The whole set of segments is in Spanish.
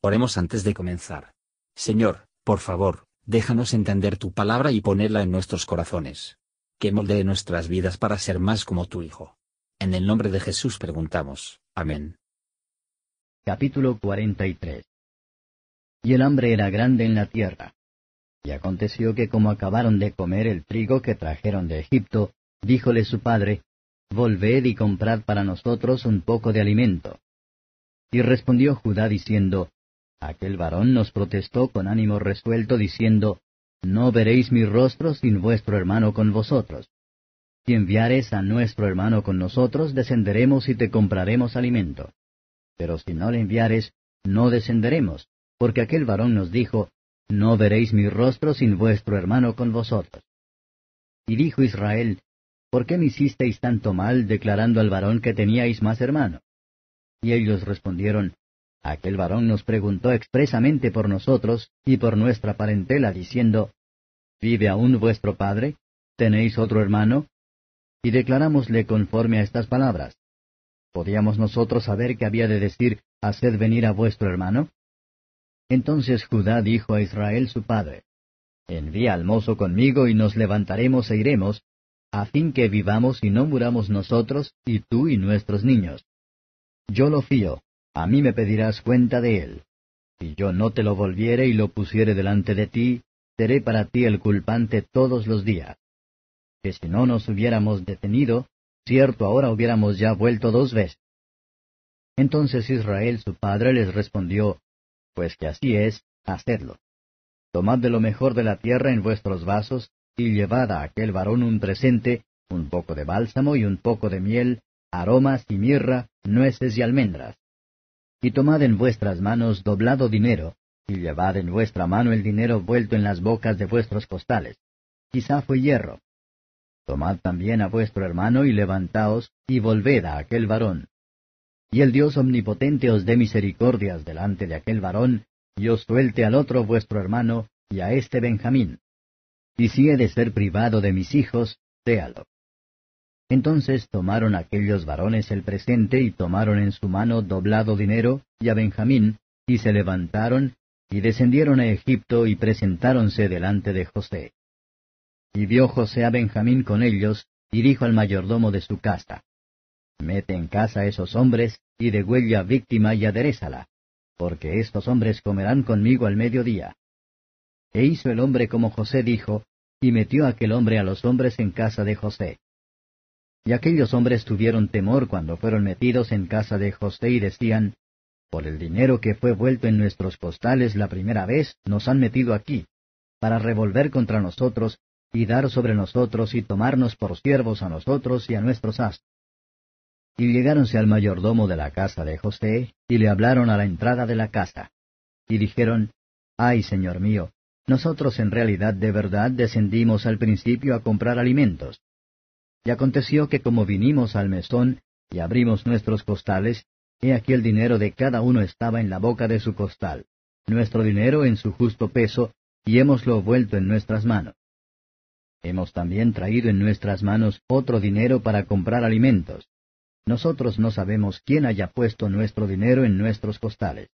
Oremos antes de comenzar. Señor, por favor, déjanos entender tu palabra y ponerla en nuestros corazones. Que moldee nuestras vidas para ser más como tu Hijo. En el nombre de Jesús preguntamos. Amén. Capítulo 43 Y el hambre era grande en la tierra. Y aconteció que como acabaron de comer el trigo que trajeron de Egipto, díjole su padre, Volved y comprad para nosotros un poco de alimento. Y respondió Judá diciendo, Aquel varón nos protestó con ánimo resuelto, diciendo, No veréis mi rostro sin vuestro hermano con vosotros. Si enviares a nuestro hermano con nosotros, descenderemos y te compraremos alimento. Pero si no le enviares, no descenderemos, porque aquel varón nos dijo, No veréis mi rostro sin vuestro hermano con vosotros. Y dijo Israel, ¿Por qué me hicisteis tanto mal declarando al varón que teníais más hermano? Y ellos respondieron, Aquel varón nos preguntó expresamente por nosotros y por nuestra parentela, diciendo, ¿Vive aún vuestro padre? ¿Tenéis otro hermano? Y declarámosle conforme a estas palabras. ¿Podíamos nosotros saber que había de decir, Haced venir a vuestro hermano? Entonces Judá dijo a Israel su padre, Envía al mozo conmigo y nos levantaremos e iremos, a fin que vivamos y no muramos nosotros, y tú y nuestros niños. Yo lo fío, a mí me pedirás cuenta de él. Si yo no te lo volviere y lo pusiere delante de ti, seré para ti el culpante todos los días. Que si no nos hubiéramos detenido, cierto ahora hubiéramos ya vuelto dos veces. Entonces Israel su padre les respondió, Pues que así es, hacedlo. Tomad de lo mejor de la tierra en vuestros vasos, y llevad a aquel varón un presente, un poco de bálsamo y un poco de miel, aromas y mirra, nueces y almendras y tomad en vuestras manos doblado dinero, y llevad en vuestra mano el dinero vuelto en las bocas de vuestros costales. Quizá fue hierro. Tomad también a vuestro hermano y levantaos, y volved a aquel varón. Y el Dios omnipotente os dé misericordias delante de aquel varón, y os suelte al otro vuestro hermano, y a este Benjamín. Y si he de ser privado de mis hijos, séalo. Entonces tomaron aquellos varones el presente y tomaron en su mano doblado dinero y a Benjamín, y se levantaron, y descendieron a Egipto y presentáronse delante de José. Y vio José a Benjamín con ellos, y dijo al mayordomo de su casa, Mete en casa a esos hombres, y degüella víctima y aderezala, porque estos hombres comerán conmigo al mediodía. E hizo el hombre como José dijo, y metió aquel hombre a los hombres en casa de José. Y aquellos hombres tuvieron temor cuando fueron metidos en casa de José y decían, Por el dinero que fue vuelto en nuestros costales la primera vez, nos han metido aquí, para revolver contra nosotros, y dar sobre nosotros y tomarnos por siervos a nosotros y a nuestros astros. Y llegáronse al mayordomo de la casa de José, y le hablaron a la entrada de la casa. Y dijeron, Ay, señor mío, nosotros en realidad de verdad descendimos al principio a comprar alimentos. Y aconteció que como vinimos al mesón y abrimos nuestros costales, he aquí el dinero de cada uno estaba en la boca de su costal, nuestro dinero en su justo peso, y hemoslo vuelto en nuestras manos. Hemos también traído en nuestras manos otro dinero para comprar alimentos. Nosotros no sabemos quién haya puesto nuestro dinero en nuestros costales.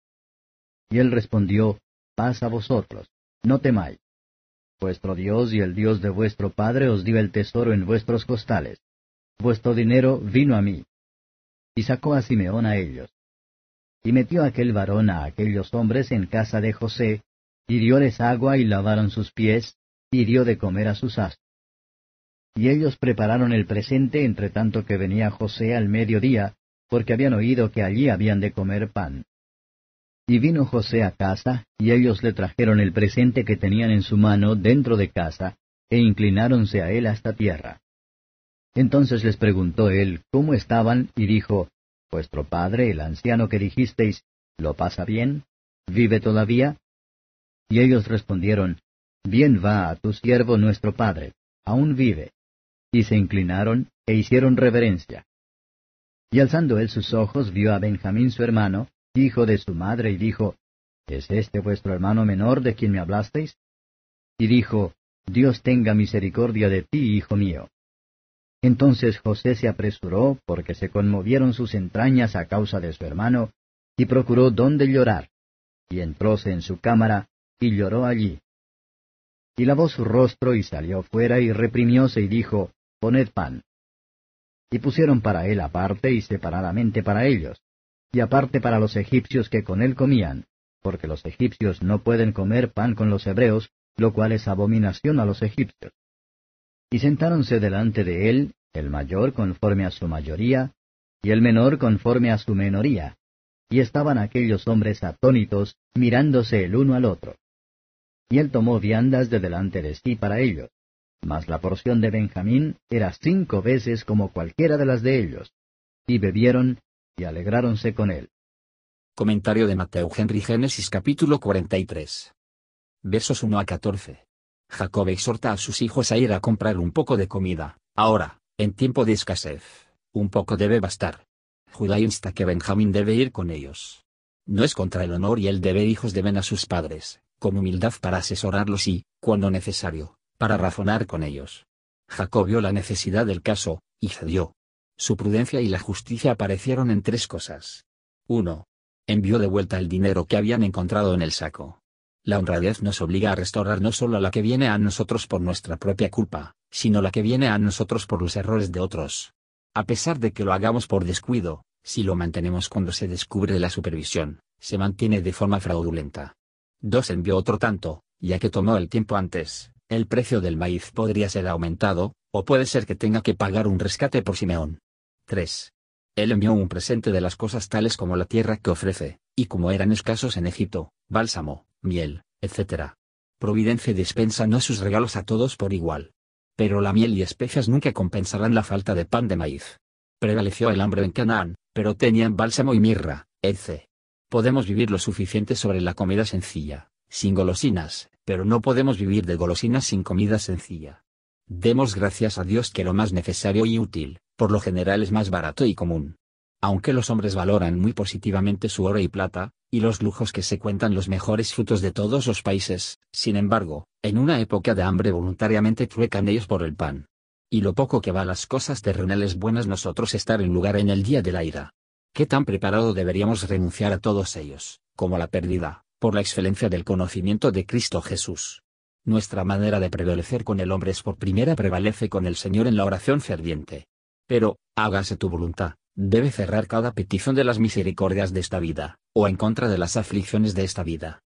Y él respondió, Paz a vosotros, no temáis. Vuestro Dios y el Dios de vuestro Padre os dio el tesoro en vuestros costales. Vuestro dinero vino a mí. Y sacó a Simeón a ellos. Y metió aquel varón a aquellos hombres en casa de José, y dióles agua y lavaron sus pies, y dio de comer a sus astros. Y ellos prepararon el presente entre tanto que venía José al mediodía, porque habían oído que allí habían de comer pan. Y vino José a casa, y ellos le trajeron el presente que tenían en su mano dentro de casa, e inclináronse a él hasta tierra. Entonces les preguntó él cómo estaban, y dijo, Vuestro padre, el anciano que dijisteis, ¿lo pasa bien? ¿Vive todavía? Y ellos respondieron, Bien va a tu siervo nuestro padre, aún vive. Y se inclinaron, e hicieron reverencia. Y alzando él sus ojos vio a Benjamín su hermano, hijo de su madre, y dijo, ¿Es este vuestro hermano menor de quien me hablasteis? Y dijo, Dios tenga misericordia de ti, hijo mío. Entonces José se apresuró, porque se conmovieron sus entrañas a causa de su hermano, y procuró dónde llorar. y entróse en su cámara, y lloró allí. Y lavó su rostro y salió fuera y reprimióse y dijo, Poned pan. Y pusieron para él aparte y separadamente para ellos, y aparte para los egipcios que con él comían, porque los egipcios no pueden comer pan con los hebreos, lo cual es abominación a los egipcios. Y sentáronse delante de él, el mayor conforme a su mayoría, y el menor conforme a su menoría. Y estaban aquellos hombres atónitos, mirándose el uno al otro. Y él tomó viandas de delante de sí para ellos. Mas la porción de Benjamín era cinco veces como cualquiera de las de ellos. Y bebieron, y alegráronse con él. Comentario de Mateo Henry Génesis capítulo 43. Versos 1 a 14. Jacob exhorta a sus hijos a ir a comprar un poco de comida, ahora, en tiempo de escasez. Un poco debe bastar. Judá insta que Benjamín debe ir con ellos. No es contra el honor y el deber hijos deben a sus padres, con humildad para asesorarlos y, cuando necesario, para razonar con ellos. Jacob vio la necesidad del caso, y cedió. Su prudencia y la justicia aparecieron en tres cosas. 1. Envió de vuelta el dinero que habían encontrado en el saco. La honradez nos obliga a restaurar no solo la que viene a nosotros por nuestra propia culpa, sino la que viene a nosotros por los errores de otros. A pesar de que lo hagamos por descuido, si lo mantenemos cuando se descubre la supervisión, se mantiene de forma fraudulenta. 2. Envió otro tanto, ya que tomó el tiempo antes, el precio del maíz podría ser aumentado, o puede ser que tenga que pagar un rescate por Simeón. 3. Él envió un presente de las cosas tales como la tierra que ofrece, y como eran escasos en Egipto, bálsamo, miel, etc. Providencia dispensa no sus regalos a todos por igual. Pero la miel y especias nunca compensarán la falta de pan de maíz. Prevaleció el hambre en Canaán, pero tenían bálsamo y mirra, etc. Podemos vivir lo suficiente sobre la comida sencilla, sin golosinas, pero no podemos vivir de golosinas sin comida sencilla. Demos gracias a Dios que lo más necesario y útil, por lo general es más barato y común. Aunque los hombres valoran muy positivamente su oro y plata, y los lujos que se cuentan los mejores frutos de todos los países, sin embargo, en una época de hambre voluntariamente truecan ellos por el pan. Y lo poco que va las cosas terrenales buenas nosotros estar en lugar en el día de la ira. ¿Qué tan preparado deberíamos renunciar a todos ellos, como la pérdida, por la excelencia del conocimiento de Cristo Jesús? Nuestra manera de prevalecer con el hombre es por primera prevalece con el Señor en la oración ferviente. Pero, hágase tu voluntad, debe cerrar cada petición de las misericordias de esta vida, o en contra de las aflicciones de esta vida.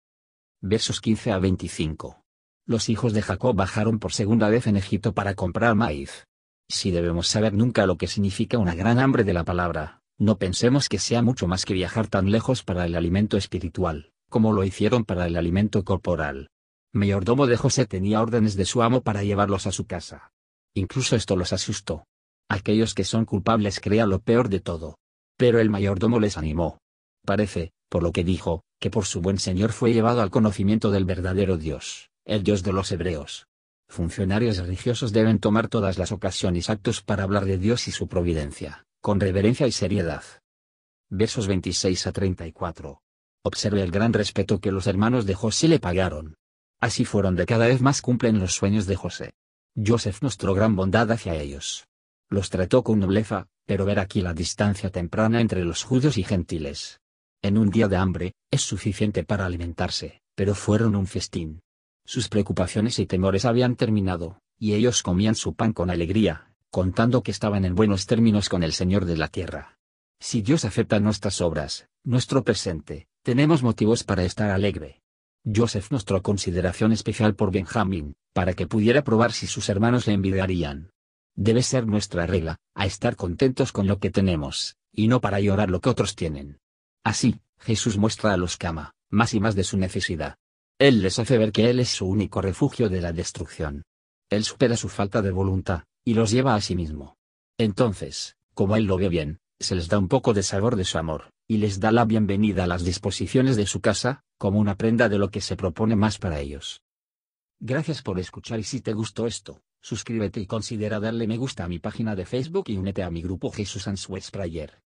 Versos 15 a 25. Los hijos de Jacob bajaron por segunda vez en Egipto para comprar maíz. Si debemos saber nunca lo que significa una gran hambre de la palabra, no pensemos que sea mucho más que viajar tan lejos para el alimento espiritual, como lo hicieron para el alimento corporal. Mayordomo de José tenía órdenes de su amo para llevarlos a su casa. Incluso esto los asustó. Aquellos que son culpables crean lo peor de todo. Pero el mayordomo les animó. Parece, por lo que dijo, que por su buen señor fue llevado al conocimiento del verdadero Dios, el Dios de los hebreos. Funcionarios religiosos deben tomar todas las ocasiones actos para hablar de Dios y su providencia, con reverencia y seriedad. Versos 26 a 34. Observe el gran respeto que los hermanos de José le pagaron. Así fueron de cada vez más cumplen los sueños de José. Joseph mostró gran bondad hacia ellos. Los trató con nobleza, pero ver aquí la distancia temprana entre los judíos y gentiles. En un día de hambre, es suficiente para alimentarse, pero fueron un festín. Sus preocupaciones y temores habían terminado, y ellos comían su pan con alegría, contando que estaban en buenos términos con el Señor de la tierra. Si Dios acepta nuestras obras, nuestro presente, tenemos motivos para estar alegre. Joseph mostró consideración especial por Benjamín, para que pudiera probar si sus hermanos le envidiarían. Debe ser nuestra regla, a estar contentos con lo que tenemos, y no para llorar lo que otros tienen. Así, Jesús muestra a los que ama, más y más de su necesidad. Él les hace ver que Él es su único refugio de la destrucción. Él supera su falta de voluntad, y los lleva a sí mismo. Entonces, como Él lo ve bien, se les da un poco de sabor de su amor, y les da la bienvenida a las disposiciones de su casa, como una prenda de lo que se propone más para ellos. Gracias por escuchar y si te gustó esto, suscríbete y considera darle me gusta a mi página de Facebook y únete a mi grupo Jesús Answers Prayer.